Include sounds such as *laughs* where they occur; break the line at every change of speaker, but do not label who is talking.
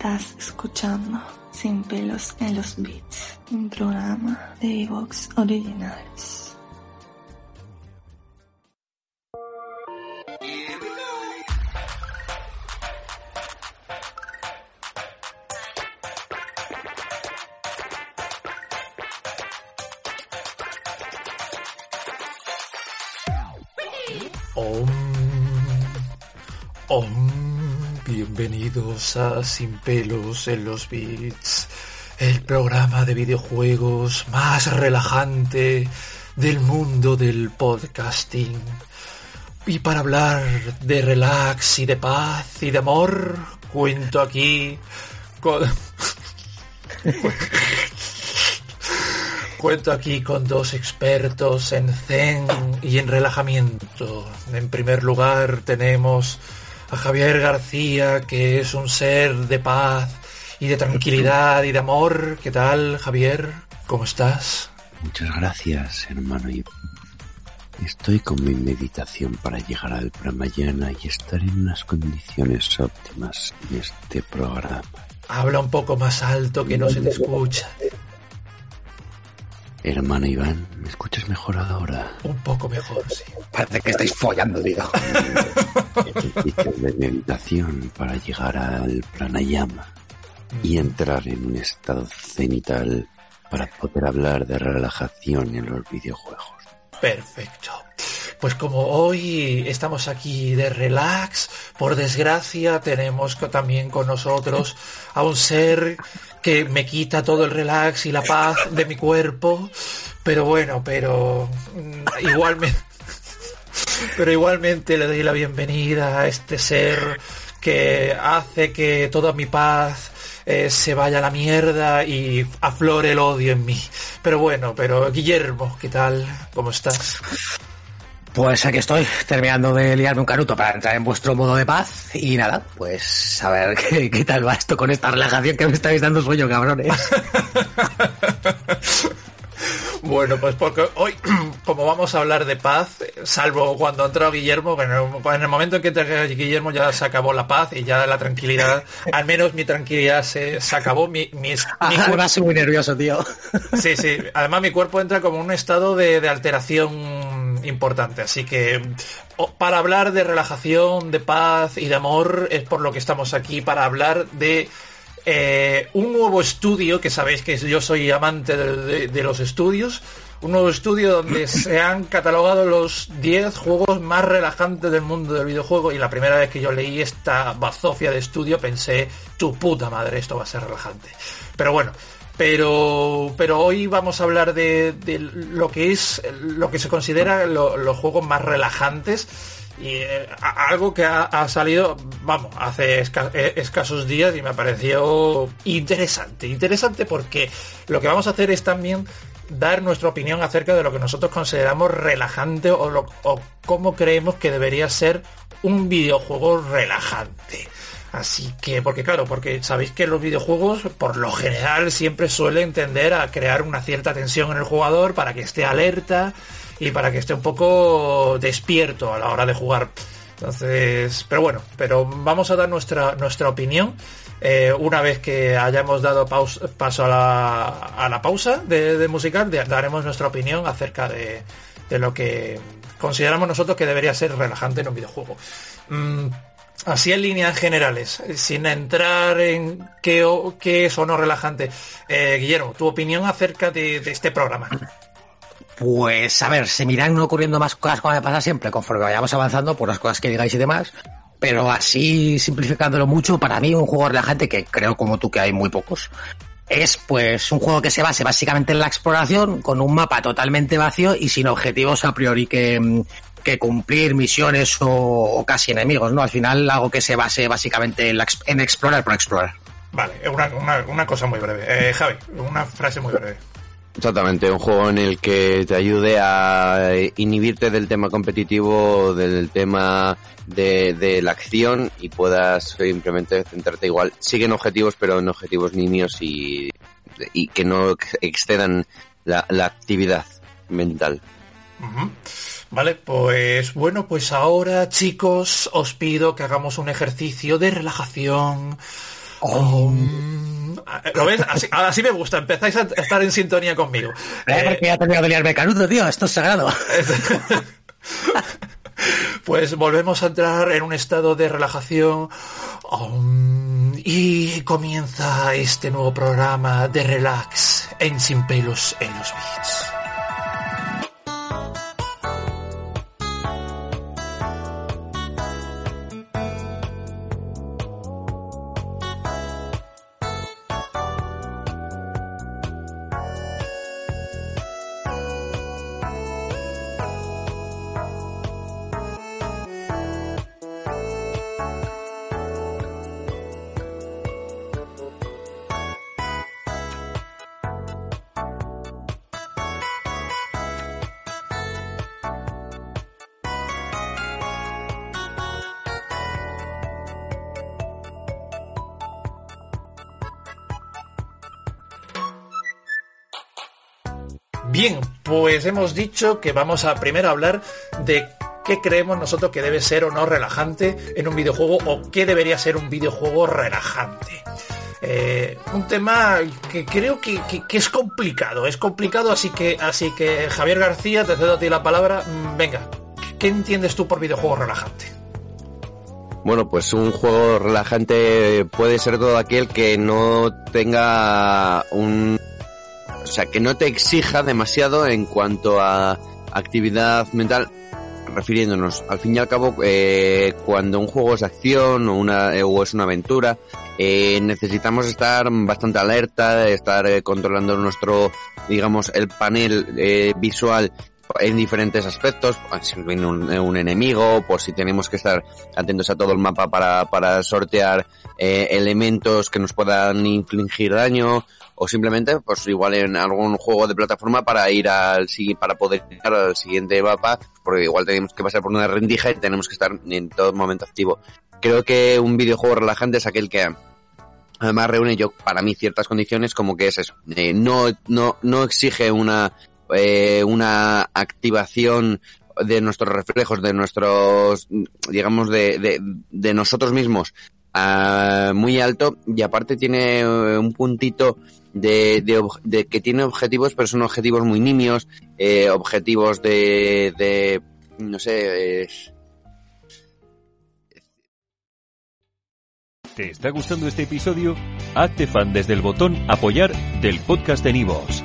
Estás escuchando Sin pelos en los beats, un programa de.
Om. Om. Bienvenidos a Sin pelos en los beats, el programa de videojuegos más relajante del mundo del podcasting. Y para hablar de relax y de paz y de amor, cuento aquí con... Cuento aquí con dos expertos en zen y en relajamiento. En primer lugar tenemos a Javier García, que es un ser de paz y de tranquilidad y de amor. ¿Qué tal, Javier? ¿Cómo estás?
Muchas gracias, hermano. Estoy con mi meditación para llegar al Pramayana y estar en unas condiciones óptimas en este programa.
Habla un poco más alto que no se te escucha.
Hermano Iván, ¿me escuchas mejor ahora?
Un poco mejor, sí.
Parece que estáis follando, digo. *laughs*
De meditación para llegar al pranayama y entrar en un estado cenital para poder hablar de relajación en los videojuegos.
Perfecto. Pues como hoy estamos aquí de relax, por desgracia tenemos también con nosotros a un ser que me quita todo el relax y la paz de mi cuerpo, pero bueno, pero mm, igualmente, pero igualmente le doy la bienvenida a este ser que hace que toda mi paz eh, se vaya a la mierda y aflore el odio en mí. Pero bueno, pero Guillermo, ¿qué tal? ¿Cómo estás?
Pues aquí estoy, terminando de liarme un canuto para entrar en vuestro modo de paz. Y nada, pues a ver *laughs* qué, qué tal va esto con esta relajación que me estáis dando sueño, cabrones. *laughs*
Bueno, pues porque hoy, *clears throat* como vamos a hablar de paz, salvo cuando entró Guillermo, bueno, en el momento en que entró Guillermo ya se acabó la paz y ya la tranquilidad, *laughs* al menos mi tranquilidad se, se acabó, mi, mis- mi cuer-
Ahora soy muy nervioso, tío. *laughs*
Sí, sí. Además mi cuerpo entra como en un estado de, de alteración importante. Así que para hablar de relajación, de paz y de amor es por lo que estamos aquí, para hablar de eh, un nuevo estudio, que sabéis que yo soy amante de, de- de los estudios, un nuevo estudio donde *clears throat* se han catalogado los 10 juegos más relajantes del mundo del videojuego y la primera vez que yo leí esta bazofia de estudio pensé, tu puta madre, esto va a ser relajante. Pero bueno, pero pero hoy vamos a hablar de, de lo que es lo que se considera lo- los juegos más relajantes y eh, algo que ha, salido vamos hace eh, escasos días y me pareció interesante. Interesante porque lo que vamos a hacer es también dar nuestra opinión acerca de lo que nosotros consideramos relajante o, o cómo creemos que debería ser un videojuego relajante. Así que, porque claro, porque sabéis que los videojuegos por lo general siempre suelen tender a crear una cierta tensión en el jugador para que esté alerta y para que esté un poco despierto a la hora de jugar. Entonces, pero bueno, pero vamos a dar nuestra, nuestra opinión. eh, una vez que hayamos dado paso a la, a la pausa de, musical, daremos nuestra opinión acerca de, de lo que consideramos nosotros que debería ser relajante en un videojuego. Mm, Así en líneas generales, sin entrar en qué, qué es o no relajante. Eh, Guillermo, tu opinión acerca de este programa.
Pues a ver, se me irán ocurriendo más cosas como me pasa siempre, conforme vayamos avanzando por las cosas que digáis y demás. Pero así, simplificándolo mucho, para mí un juego relajante, que creo como tú que hay muy pocos, es pues un juego que se base básicamente en la exploración, con un mapa totalmente vacío y sin objetivos a priori que, cumplir misiones o, casi enemigos, ¿no? Al final algo que se base básicamente en explorar por explorar.
Vale, una, una- una cosa muy breve. Eh, Javi, una frase muy breve.
Exactamente, un juego en el que te ayude a inhibirte del tema competitivo, del tema de, la acción y puedas simplemente centrarte igual. Siguen objetivos, pero en objetivos niños y, y que no excedan la, actividad mental.
Vale, pues bueno, pues ahora chicos os pido que hagamos un ejercicio de relajación ¿Lo ves? Así, me gusta, empezáis a estar en sintonía conmigo.
Eh, porque ya tenía que liarme canuto, tío, esto es sagrado. *laughs*
pues volvemos a entrar en un estado de relajación y comienza este nuevo programa de relax en Sin Pelos en los Beats. Bien, pues hemos dicho que vamos a primero hablar de qué creemos nosotros que debe ser o no relajante en un videojuego o qué debería ser un videojuego relajante. Eh, un tema que creo que, es complicado, es complicado, así que, así que Javier García, te cedo a ti la palabra. Mm, venga, ¿qué entiendes tú por videojuego relajante?
Bueno, pues un juego relajante puede ser todo aquel que no tenga un o sea, que no te exija demasiado en cuanto a actividad mental, refiriéndonos, al fin y al cabo, eh, cuando un juego es acción o, una, eh, o es una aventura, eh, necesitamos estar bastante alerta, estar eh, controlando nuestro, digamos, el panel eh, visual en diferentes aspectos, si viene un, un, enemigo, por si tenemos que estar atentos a todo el mapa para, para sortear eh, elementos que nos puedan infligir daño, o simplemente pues igual en algún juego de plataforma para ir al para poder ir al siguiente mapa porque igual tenemos que pasar por una rendija y tenemos que estar en todo momento activo. Creo que un videojuego relajante es aquel que además reúne yo para mí ciertas condiciones como que es eso. Eh, no no no exige una eh, una activación de nuestros reflejos de nuestros digamos de, de, nosotros mismos uh, muy alto y aparte tiene uh, un puntito de, de, que tiene objetivos, pero son objetivos muy nimios, eh, objetivos de, de, no sé. Eh...
¿Te está gustando este episodio? Hazte fan desde el botón apoyar del podcast de Nivos.